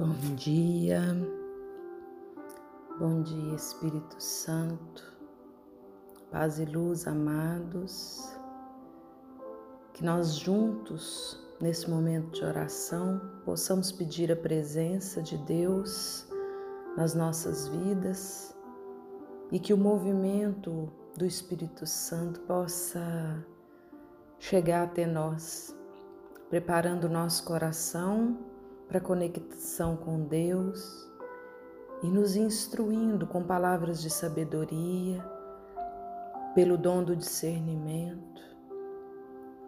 Bom dia, bom dia Espírito Santo, paz e luz, amados, que nós juntos, nesse momento de oração, possamos pedir a presença de Deus nas nossas vidas e que o movimento do Espírito Santo possa chegar até nós, preparando o nosso coração para conexão com Deus e nos instruindo com palavras de sabedoria, pelo dom do discernimento,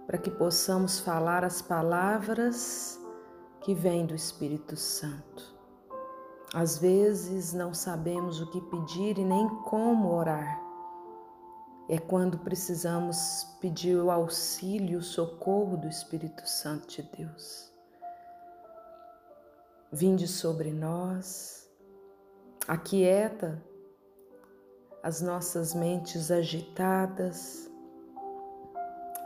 para que possamos falar as palavras que vêm do Espírito Santo. Às vezes não sabemos o que pedir e nem como orar. É quando precisamos pedir o auxílio, o socorro do Espírito Santo de Deus. Vinde sobre nós, aquieta as nossas mentes agitadas,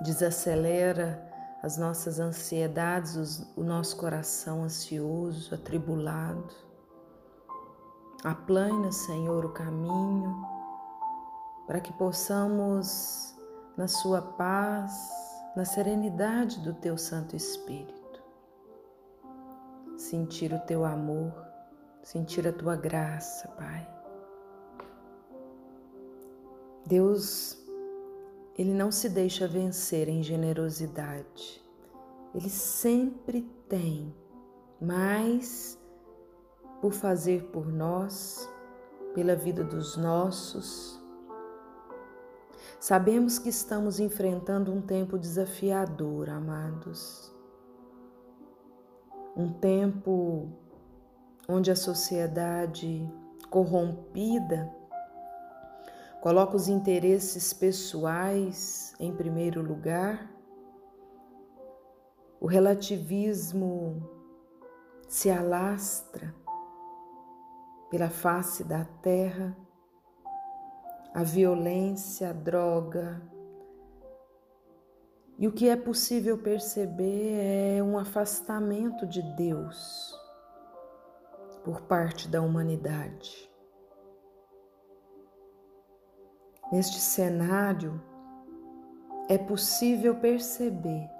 desacelera as nossas ansiedades, o nosso coração ansioso, atribulado. Aplana, Senhor, o caminho para que possamos, na Sua paz, na serenidade do Teu Santo Espírito, sentir o teu amor, sentir a tua graça, Pai. Deus, Ele não se deixa vencer em generosidade. Ele sempre tem mais por fazer por nós, pela vida dos nossos. Sabemos que estamos enfrentando um tempo desafiador, amados um tempo onde a sociedade corrompida coloca os interesses pessoais em primeiro lugar, o relativismo se alastra pela face da terra, a violência, a droga, e o que é possível perceber é um afastamento de Deus por parte da humanidade. Neste cenário, é possível perceber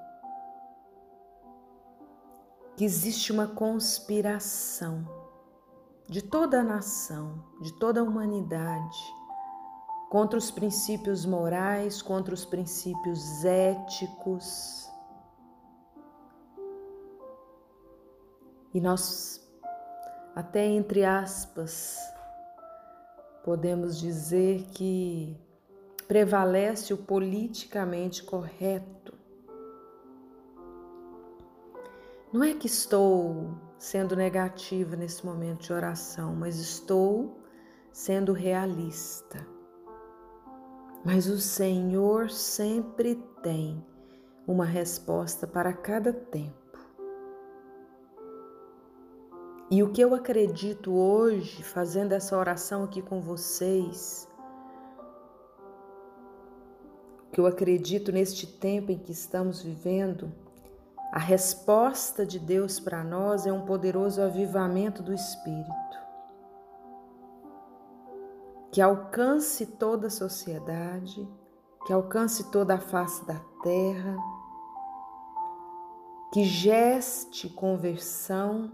que existe uma conspiração de toda a nação, de toda a humanidade, contra os princípios morais, contra os princípios éticos. E nós, até entre aspas, podemos dizer que prevalece o politicamente correto. Não é que estou sendo negativa nesse momento de oração, mas estou sendo realista. Mas o Senhor sempre tem uma resposta para cada tempo. E o que eu acredito hoje, fazendo essa oração aqui com vocês, que eu acredito neste tempo em que estamos vivendo, a resposta de Deus para nós é um poderoso avivamento do Espírito que alcance toda a sociedade, que alcance toda a face da terra, que geste conversão,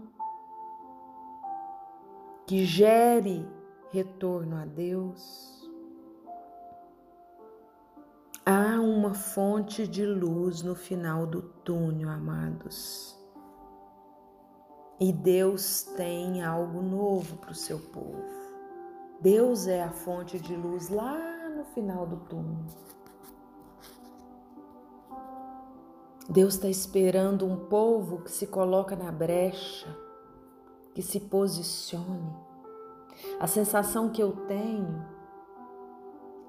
que gere retorno a Deus. Há uma fonte de luz no final do túnel, amados. E Deus tem algo novo para o seu povo. Deus é a fonte de luz lá no final do túnel. Deus está esperando um povo que se coloca na brecha, que se posicione. A sensação que eu tenho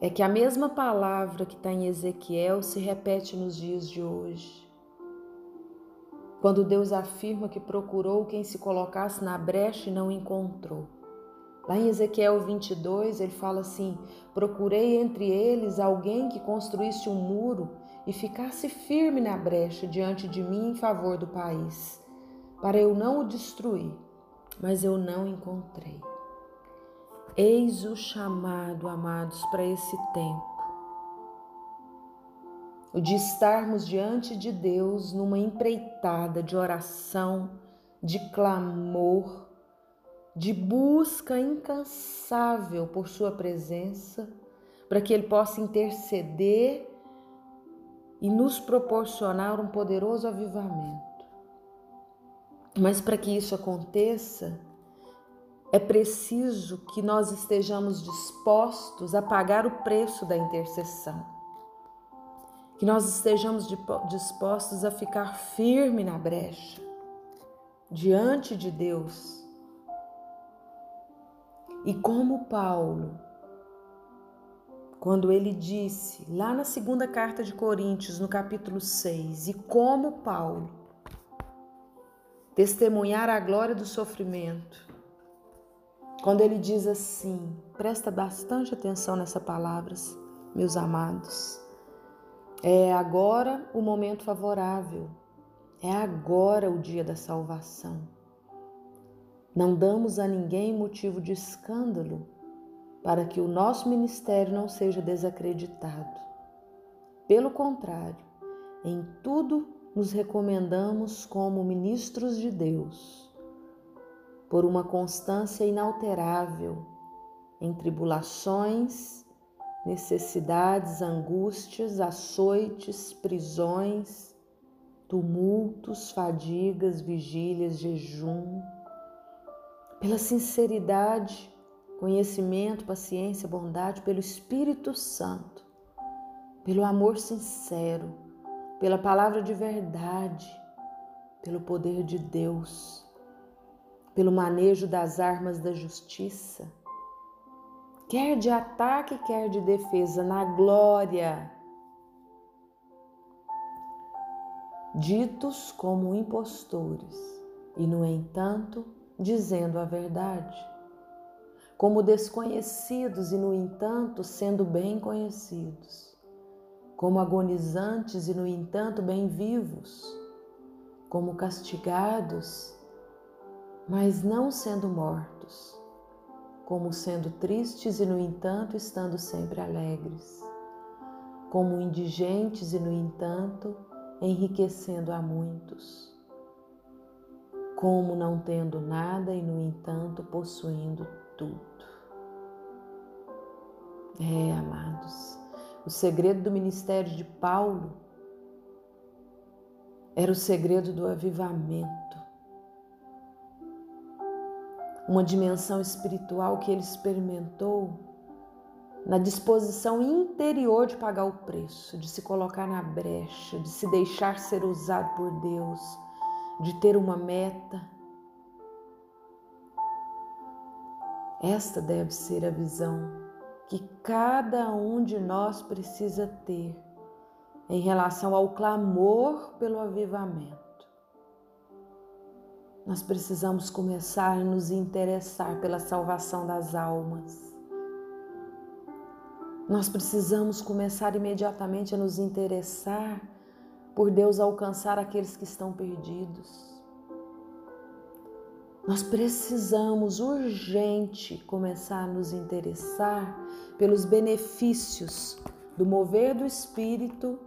é que a mesma palavra que está em Ezequiel se repete nos dias de hoje. Quando Deus afirma que procurou quem se colocasse na brecha e não encontrou. Lá em Ezequiel 22, ele fala assim: Procurei entre eles alguém que construísse um muro e ficasse firme na brecha diante de mim em favor do país, para eu não o destruir. mas eu não encontrei. Eis o chamado, amados, para esse tempo. O de estarmos diante de Deus numa empreitada de oração, de clamor, de busca incansável por Sua presença, para que Ele possa interceder e nos proporcionar um poderoso avivamento. Mas para que isso aconteça, é preciso que nós estejamos dispostos a pagar o preço da intercessão. Que nós estejamos dispostos a ficar firme na brecha, diante de Deus. E como Paulo, quando ele disse lá na segunda carta de Coríntios, no capítulo 6, e como Paulo, testemunhar a glória do sofrimento. Quando ele diz assim, presta bastante atenção nessas palavras, meus amados. É agora o momento favorável, é agora o dia da salvação. Não damos a ninguém motivo de escândalo para que o nosso ministério não seja desacreditado. Pelo contrário, em tudo nos recomendamos como ministros de Deus, por uma constância inalterável em tribulações, necessidades, angústias, açoites, prisões, tumultos, fadigas, vigílias, jejum, pela sinceridade, conhecimento, paciência, bondade, pelo Espírito Santo, pelo amor sincero pela palavra de verdade, pelo poder de Deus, pelo manejo das armas da justiça, quer de ataque, quer de defesa, na glória. Ditos como impostores, e no entanto, dizendo a verdade. Como desconhecidos e, no entanto, sendo bem conhecidos como agonizantes e, no entanto, bem vivos, como castigados, mas não sendo mortos, como sendo tristes e, no entanto, estando sempre alegres, como indigentes e, no entanto, enriquecendo a muitos, como não tendo nada e, no entanto, possuindo tudo. É, amados o segredo do ministério de Paulo era o segredo do avivamento. Uma dimensão espiritual que ele experimentou na disposição interior de pagar o preço, de se colocar na brecha, de se deixar ser usado por Deus, de ter uma meta. Esta deve ser a visão que cada um de nós precisa ter em relação ao clamor pelo avivamento. Nós precisamos começar a nos interessar pela salvação das almas. Nós precisamos começar imediatamente a nos interessar por Deus alcançar aqueles que estão perdidos. Nós precisamos urgente começar a nos interessar pelos benefícios do mover do Espírito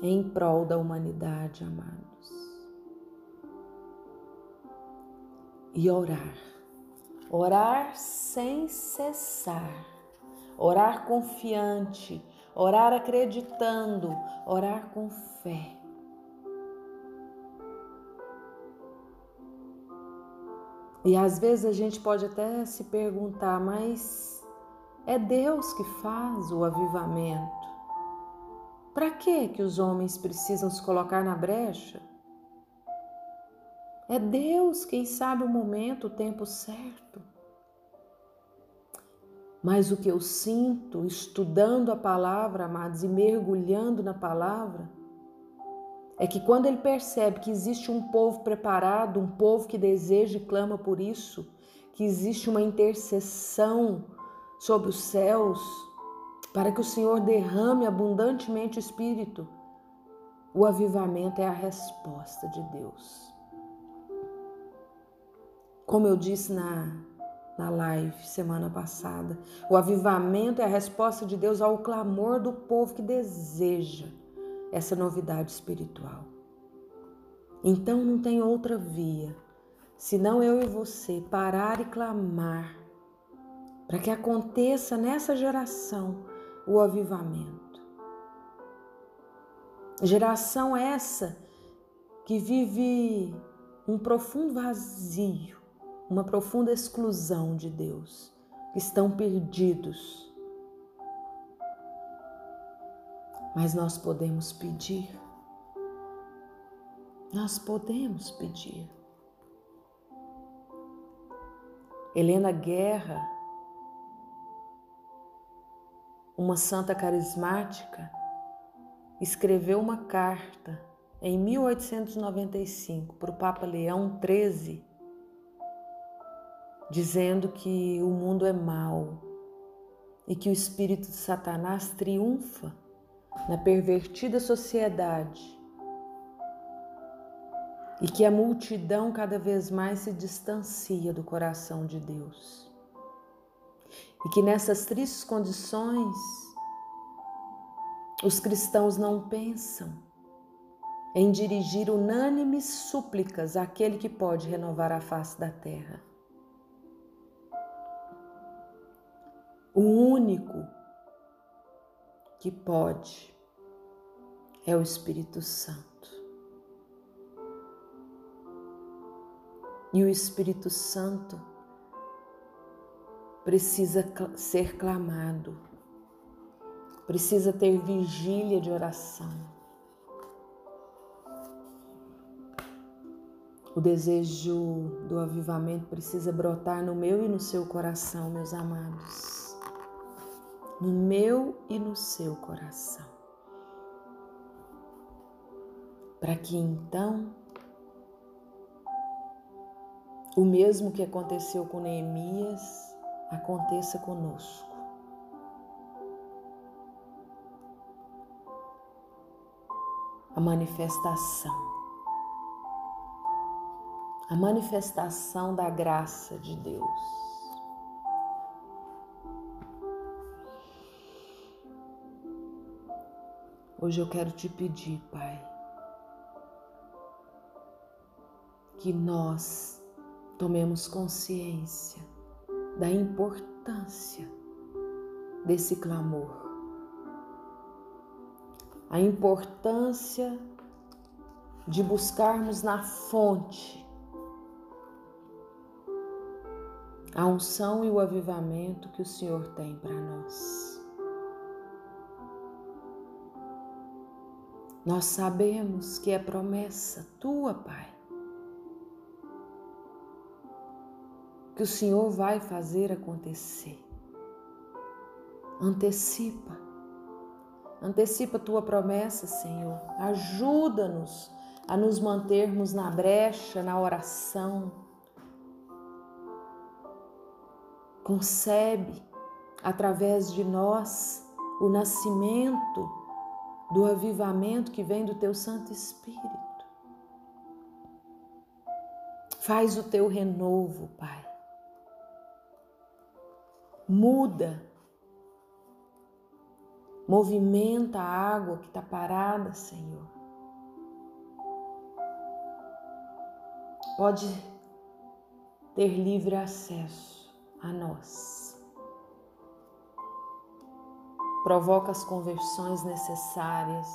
em prol da humanidade, amados. E orar. Orar sem cessar. Orar confiante. Orar acreditando. Orar com fé. E às vezes a gente pode até se perguntar, mas é Deus que faz o avivamento. Para que que os homens precisam se colocar na brecha? É Deus quem sabe o momento, o tempo certo. Mas o que eu sinto estudando a palavra, amados, e mergulhando na palavra, é que quando ele percebe que existe um povo preparado, um povo que deseja e clama por isso, que existe uma intercessão sobre os céus, para que o Senhor derrame abundantemente o Espírito, o avivamento é a resposta de Deus. Como eu disse na, na live semana passada, o avivamento é a resposta de Deus ao clamor do povo que deseja essa novidade espiritual. Então não tem outra via senão eu e você parar e clamar para que aconteça nessa geração o avivamento. Geração essa que vive um profundo vazio, uma profunda exclusão de Deus, estão perdidos. Mas nós podemos pedir, nós podemos pedir. Helena Guerra, uma santa carismática, escreveu uma carta em 1895 para o Papa Leão XIII, dizendo que o mundo é mau e que o espírito de Satanás triunfa na pervertida sociedade e que a multidão cada vez mais se distancia do coração de Deus. E que nessas tristes condições os cristãos não pensam em dirigir unânimes súplicas àquele que pode renovar a face da terra. O único que pode é o Espírito Santo. E o Espírito Santo precisa ser clamado, precisa ter vigília de oração O desejo do avivamento precisa brotar no meu e no seu coração, meus amados. No meu e no seu coração. Para que então o mesmo que aconteceu com Neemias aconteça conosco. A manifestação a manifestação da graça de Deus. Hoje eu quero te pedir, Pai, que nós tomemos consciência da importância desse clamor, a importância de buscarmos na fonte a unção e o avivamento que o Senhor tem para nós. Nós sabemos que é promessa tua, Pai, que o Senhor vai fazer acontecer. Antecipa, antecipa tua promessa, Senhor. Ajuda-nos a nos mantermos na brecha, na oração concebe através de nós o nascimento do avivamento que vem do teu Santo Espírito. Faz o teu renovo, Pai. Muda. Movimenta a água que está parada, Senhor. Pode ter livre acesso a nós. Provoca as conversões necessárias.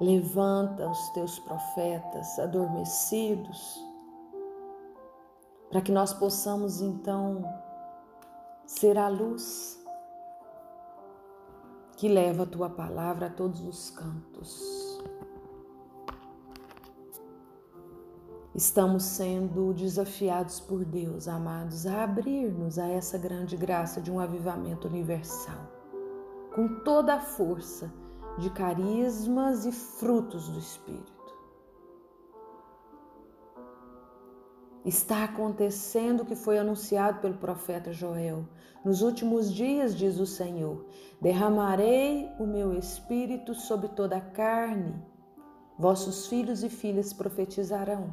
Levanta os teus profetas adormecidos, para que nós possamos então ser a luz que leva a tua palavra a todos os cantos. Estamos sendo desafiados por Deus, amados, a abrir-nos a essa grande graça de um avivamento universal, com toda a força de carismas e frutos do Espírito. Está acontecendo o que foi anunciado pelo profeta Joel. Nos últimos dias, diz o Senhor, derramarei o meu espírito sobre toda a carne. Vossos filhos e filhas profetizarão.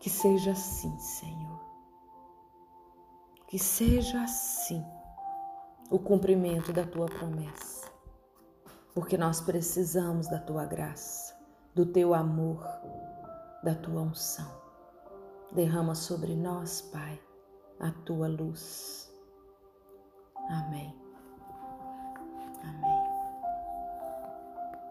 Que seja assim, Senhor. Que seja assim o cumprimento da tua promessa, porque nós precisamos da tua graça, do teu amor, da tua unção. Derrama sobre nós, Pai, a tua luz. Amém.